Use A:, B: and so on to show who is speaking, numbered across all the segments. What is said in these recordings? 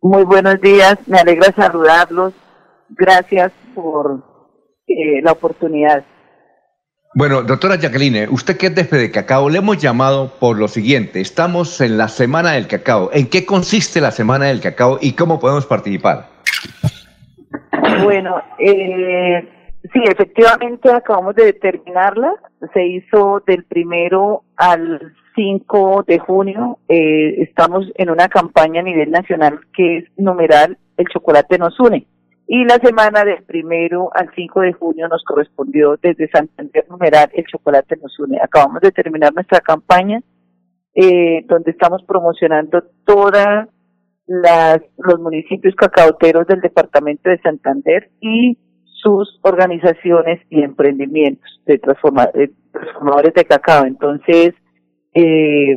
A: Muy buenos días, me alegra saludarlos. Gracias por eh, la oportunidad.
B: Bueno, doctora Jacqueline, usted que es de Cacao, le hemos llamado por lo siguiente. Estamos en la Semana del Cacao. ¿En qué consiste la Semana del Cacao y cómo podemos participar?
A: Bueno, eh, sí, efectivamente acabamos de determinarla. Se hizo del primero al 5 de junio. Eh, estamos en una campaña a nivel nacional que es numeral El chocolate nos une. Y la semana del primero al 5 de junio nos correspondió desde Santander numeral El chocolate nos une. Acabamos de terminar nuestra campaña eh, donde estamos promocionando todas las, los municipios cacaoteros del departamento de Santander y sus organizaciones y emprendimientos de, transformadores de cacao. Entonces, eh,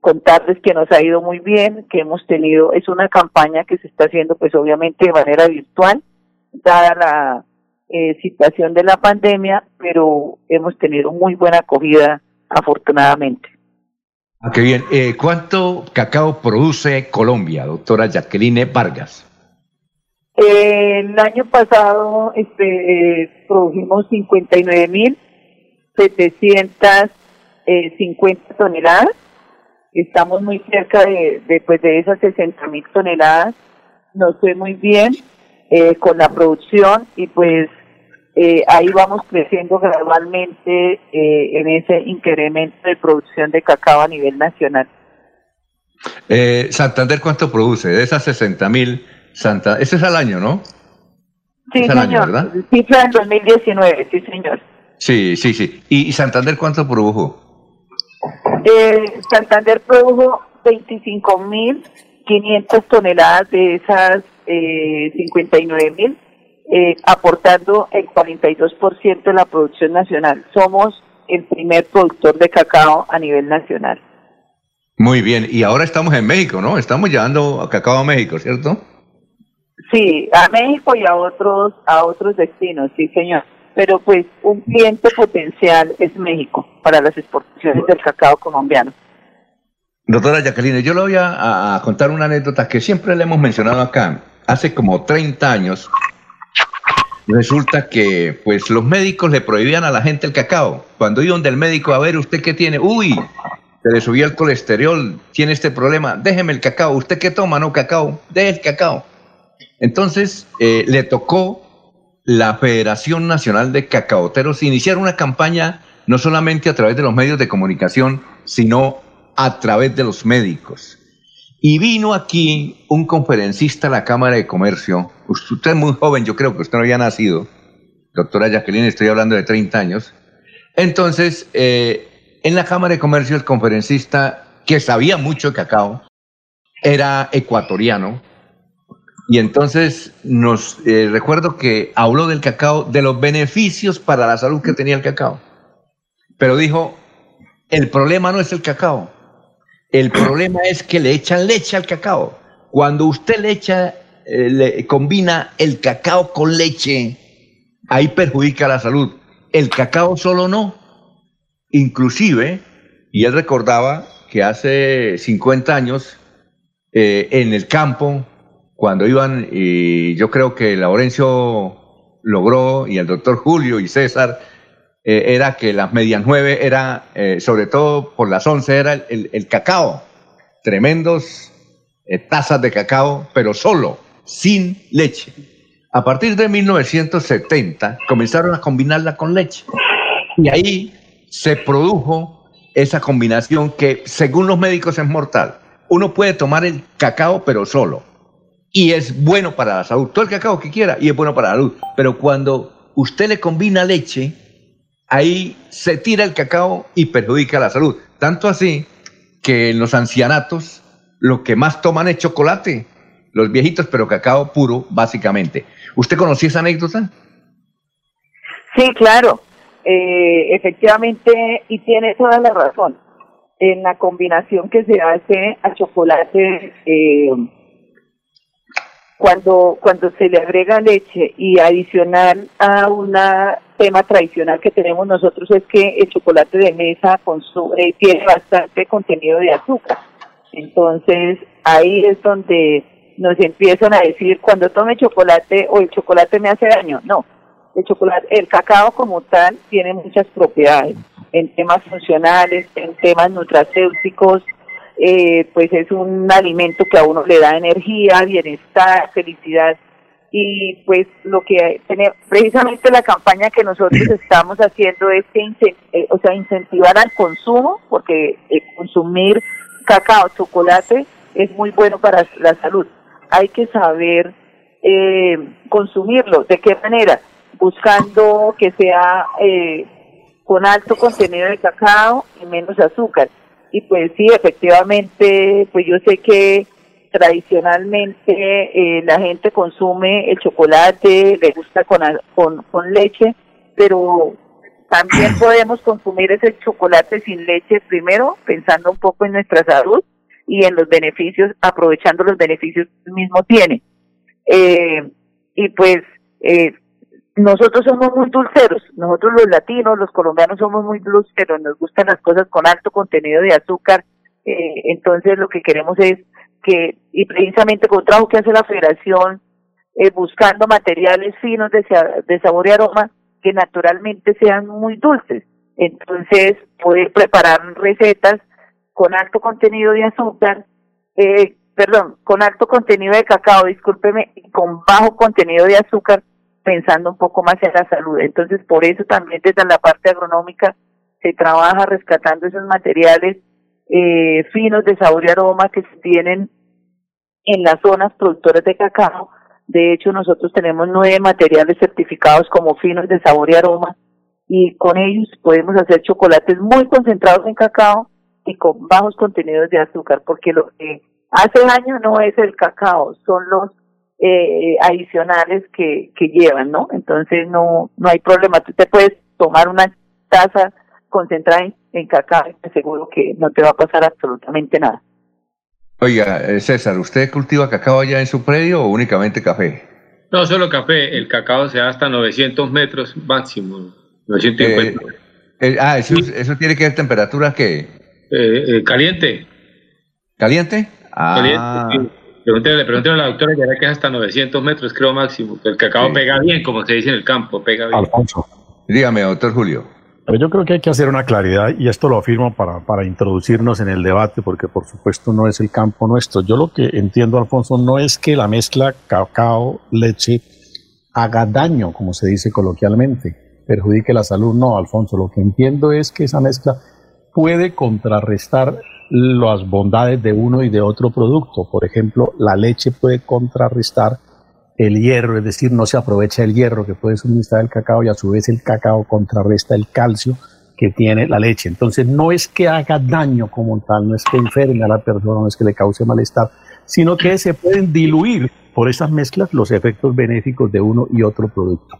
A: contarles que nos ha ido muy bien, que hemos tenido, es una campaña que se está haciendo pues obviamente de manera virtual, dada la eh, situación de la pandemia, pero hemos tenido muy buena acogida afortunadamente.
B: Ah, qué bien. Eh, ¿Cuánto cacao produce Colombia, doctora Jacqueline Vargas?
A: el año pasado este, produjimos 59.750 eh, toneladas. Estamos muy cerca de, de, pues, de esas 60.000 toneladas. Nos fue muy bien eh, con la producción y pues eh, ahí vamos creciendo gradualmente eh, en ese incremento de producción de cacao a nivel nacional.
B: Eh, Santander, ¿cuánto produce? De esas 60 mil, Santa, ese es al año, ¿no?
A: Sí, señor. Año, ¿verdad? Cifra en 2019, sí, señor.
B: Sí, sí, sí. ¿Y, Santander cuánto produjo?
A: Eh, Santander produjo 25 mil 500 toneladas de esas eh, 59 mil eh, aportando el 42% de la producción nacional. Somos el primer productor de cacao a nivel nacional.
B: Muy bien, y ahora estamos en México, ¿no? Estamos llevando cacao a México, ¿cierto?
A: Sí, a México y a otros a otros destinos, sí, señor. Pero pues un cliente potencial es México para las exportaciones del cacao colombiano.
B: Doctora Jacqueline, yo le voy a, contar una anécdota que siempre le hemos mencionado acá. Hace como 30 años resulta que pues los médicos le prohibían a la gente el cacao. Cuando iban del médico a ver usted qué tiene, uy, se le subía el colesterol, tiene este problema, déjeme el cacao, usted qué toma, no cacao, deje el cacao. Entonces eh, le tocó la Federación Nacional de Cacaoteros iniciar una campaña no solamente a través de los medios de comunicación, sino a través de los médicos. Y vino aquí un conferencista a la Cámara de Comercio. Usted es muy joven, yo creo que usted no había nacido. Doctora Jacqueline, estoy hablando de 30 años. Entonces, eh, en la Cámara de Comercio, el conferencista, que sabía mucho de cacao, era ecuatoriano. Y entonces nos eh, recuerdo que habló del cacao, de los beneficios para la salud que tenía el cacao. Pero dijo, el problema no es el cacao, el problema es que le echan leche al cacao. Cuando usted le echa, eh, le combina el cacao con leche, ahí perjudica la salud. El cacao solo no. Inclusive, y él recordaba que hace 50 años, eh, en el campo, cuando iban, y yo creo que Laurencio logró, y el doctor Julio y César, eh, era que las medias nueve era, eh, sobre todo por las once, era el, cacao. Tremendos eh, tazas de cacao, pero solo, sin leche. A partir de 1970 comenzaron a combinarla con leche. Y ahí se produjo esa combinación que, según los médicos, es mortal. Uno puede tomar el cacao, pero solo. Y es bueno para la salud. Todo el cacao que quiera y es bueno para la salud. Pero cuando usted le combina leche, ahí se tira el cacao y perjudica la salud. Tanto así que en los ancianatos lo que más toman es chocolate, los viejitos, pero cacao puro, básicamente. ¿Usted conocía esa anécdota?
A: Sí, claro. Eh, efectivamente, y tiene toda la razón. En la combinación que se hace a chocolate, eh, cuando, cuando se le agrega leche y adicional a una tema tradicional que tenemos nosotros es que el chocolate de mesa consume, tiene bastante contenido de azúcar. Entonces, ahí es donde nos empiezan a decir cuando tome chocolate o el chocolate me hace daño. No, el chocolate, el cacao como tal tiene muchas propiedades en temas funcionales, en temas nutracéuticos, eh, pues es un alimento que a uno le da energía, bienestar, felicidad. Y pues lo que tiene precisamente la campaña que nosotros estamos haciendo es que eh, o sea incentivar al consumo porque eh, consumir cacao chocolate es muy bueno para la salud. Hay que saber eh, consumirlo. De qué manera buscando que sea con alto contenido de cacao y menos azúcar y pues sí efectivamente pues yo sé que tradicionalmente eh, la gente consume el chocolate, le gusta con, con, con leche, pero también podemos consumir ese chocolate sin leche primero pensando un poco en nuestra salud y en los beneficios, aprovechando los beneficios que mismo tiene. Eh, y pues eh, nosotros somos muy dulceros, nosotros los latinos, los colombianos somos muy dulceros, nos gustan las cosas con alto contenido de azúcar, eh, entonces lo que queremos es que, y precisamente con trabajo que hace la federación, eh, buscando materiales finos de, sabor y aroma que naturalmente sean muy dulces. Entonces, poder preparar recetas con alto contenido de azúcar, eh, perdón, con alto contenido de cacao, discúlpeme, con bajo contenido de azúcar, pensando un poco más en la salud. Entonces, por eso también desde la parte agronómica se trabaja rescatando esos materiales eh, finos de sabor y aroma que se tienen en las zonas productoras de cacao. De hecho, nosotros tenemos nueve materiales certificados como finos de sabor y aroma y con ellos podemos hacer chocolates muy concentrados en cacao y con bajos contenidos de azúcar, porque lo que hace daño no es el cacao, son los eh, adicionales que, que llevan, ¿no? Entonces no, no hay problema. Tú te puedes tomar una taza concentrada en, en cacao y te aseguro que no te va a pasar absolutamente nada.
B: Oiga, eh, César, ¿usted cultiva cacao allá en su predio o únicamente café?
C: No, solo café. El cacao se da hasta 900 metros máximo. 950.
B: Eh, eh, ah, eso, eso, tiene que ver temperatura qué?
C: caliente.
B: ¿Caliente?
C: Ah. Caliente, Pregúntele, a la doctora ya que es hasta 900 metros, creo máximo. El cacao pega bien, como se dice en el campo, pega bien.
B: Alfonso. Dígame, doctor Julio.
D: Pero yo creo que hay que hacer una claridad y esto lo afirmo para, para introducirnos en el debate porque por supuesto no es el campo nuestro. Yo lo que entiendo, Alfonso, no es que la mezcla cacao-leche haga daño, como se dice coloquialmente, perjudique la salud. No, Alfonso, lo que entiendo es que esa mezcla puede contrarrestar las bondades de uno y de otro producto. Por ejemplo, la leche puede contrarrestar el hierro, es decir, no se aprovecha el hierro que puede suministrar el cacao y a su vez el cacao contrarresta el calcio que tiene la leche. Entonces no es que haga daño como tal, no es que enferme a la persona, no es que le cause malestar, sino que se pueden diluir por esas mezclas los efectos benéficos de uno y otro producto.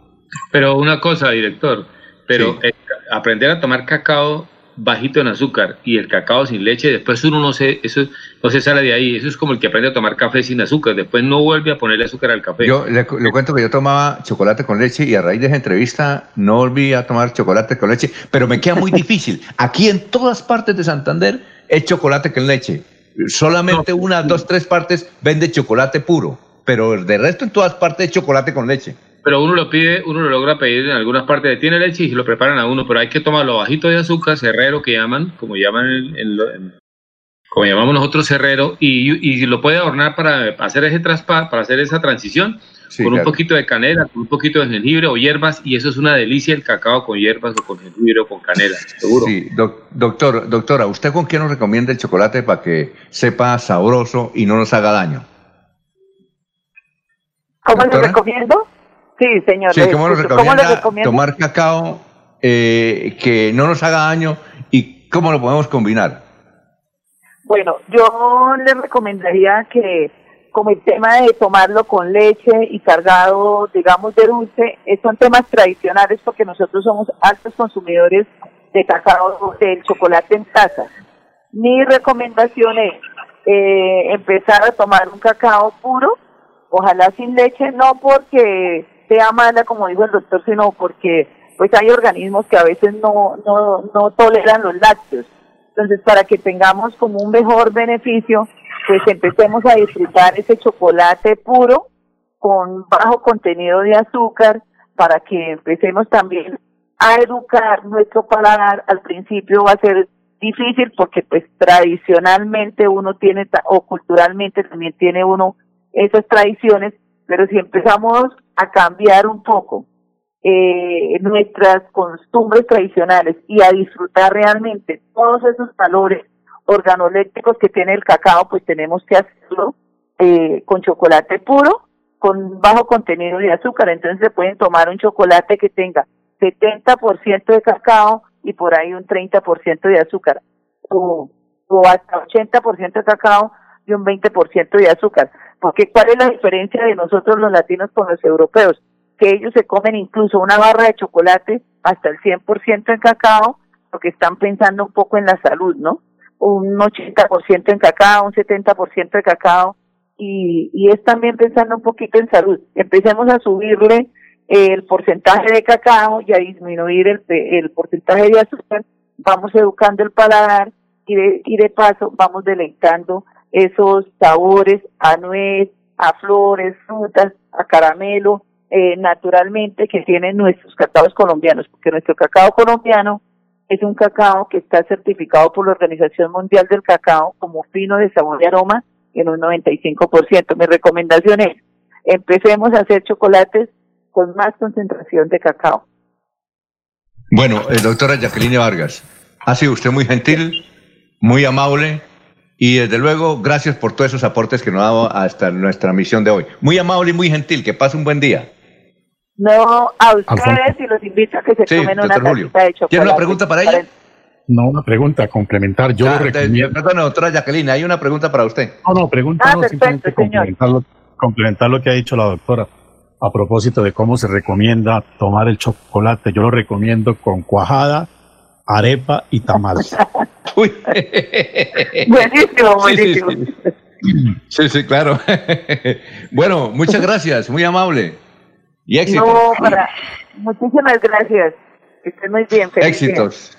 C: Pero una cosa, director, pero aprender a tomar cacao bajito en azúcar y el cacao sin leche, después uno no se, eso no se sale de ahí. Eso es como el que aprende a tomar café sin azúcar, después no vuelve a ponerle azúcar al café.
B: Yo le, cuento que yo tomaba chocolate con leche y a raíz de esa entrevista no volví a tomar chocolate con leche, pero me queda muy difícil. Aquí en todas partes de Santander es chocolate con leche. Solamente unas, dos, tres partes vende chocolate puro, pero de resto en todas partes es chocolate con leche
C: pero uno lo pide, uno lo logra pedir en algunas partes de tiene leche y lo preparan a uno, pero hay que tomarlo bajito de azúcar, cerrero que llaman, como llaman como llamamos nosotros cerrero, y, y, lo puede adornar para hacer ese traspa, para hacer esa transición, con un poquito de canela, con un poquito de jengibre o hierbas, y eso es una delicia el cacao con hierbas o con jengibre o con canela, seguro.
B: Sí, doctor, doctora, ¿usted con qué nos recomienda el chocolate para que sepa sabroso y no nos haga daño?
A: ¿Cómo le recomiendo? Sí, señor.
B: Sí, ¿cómo, nos recomienda tomar cacao eh, que no nos haga daño y cómo lo podemos combinar?
A: Bueno, yo le recomendaría que como el tema de tomarlo con leche y cargado, digamos, de dulce, son temas tradicionales porque nosotros somos altos consumidores de cacao, del chocolate en taza. Mi recomendación es eh, empezar a tomar un cacao puro, ojalá sin leche, no porque sea mala, como dijo el doctor, sino porque pues hay organismos que a veces no, no, no toleran los lácteos. Entonces, para que tengamos como un mejor beneficio, pues empecemos a disfrutar ese chocolate puro con bajo contenido de azúcar para que empecemos también a educar nuestro paladar. Al principio va a ser difícil porque pues tradicionalmente uno tiene o culturalmente también tiene uno esas tradiciones, pero si empezamos a cambiar un poco eh, nuestras costumbres tradicionales y a disfrutar realmente todos esos valores organolépticos que tiene el cacao, pues tenemos que hacerlo eh, con chocolate puro, con bajo contenido de azúcar. Entonces se pueden tomar un chocolate que tenga 70% de cacao y por ahí un 30% de azúcar, o, o hasta 80% de cacao y un 20% de azúcar. Porque ¿cuál es la diferencia de nosotros los latinos con los europeos? Que ellos se comen incluso una barra de chocolate hasta el 100% en cacao, porque están pensando un poco en la salud, ¿no? Un 80% en cacao, un 70% de cacao, y, y es también pensando un poquito en salud. Empecemos a subirle el porcentaje de cacao y a disminuir el, el porcentaje de azúcar, vamos educando el paladar y de, y de paso vamos deleitando esos sabores a nuez, a flores, frutas, a caramelo, eh, naturalmente que tienen nuestros cacaos colombianos, porque nuestro cacao colombiano es un cacao que está certificado por la Organización Mundial del Cacao como fino de sabor y aroma en un 95%. Mi recomendación es, empecemos a hacer chocolates con más concentración de cacao.
B: Bueno, eh, doctora Jacqueline Vargas, ha sido usted muy gentil, muy amable y desde luego gracias por todos esos aportes que nos ha dado hasta nuestra misión de hoy. Muy amable y muy gentil, que pase un buen día.
A: No, a ustedes y los invito a que se tomen una tacita de chocolate.
B: ¿Tiene una pregunta para ella?
D: No, una pregunta complementar. Yo ah,
B: recomiendo... Perdón, doctora Jacqueline, hay una pregunta para usted.
D: No, no, pregunta ah, no, simplemente complementar lo, complementar lo que ha dicho la doctora a propósito de cómo se recomienda tomar el chocolate. Yo lo recomiendo con cuajada, arepa y tamal.
A: Uy. buenísimo, buenísimo.
B: Sí sí. claro. bueno, muchas gracias, muy amable. Y éxitos.
A: No, para... Muchísimas gracias. Que estén muy bien.
B: Éxitos.